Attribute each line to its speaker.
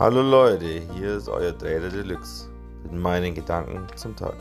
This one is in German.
Speaker 1: Hallo Leute, hier ist euer Trader Deluxe mit meinen Gedanken zum Tag.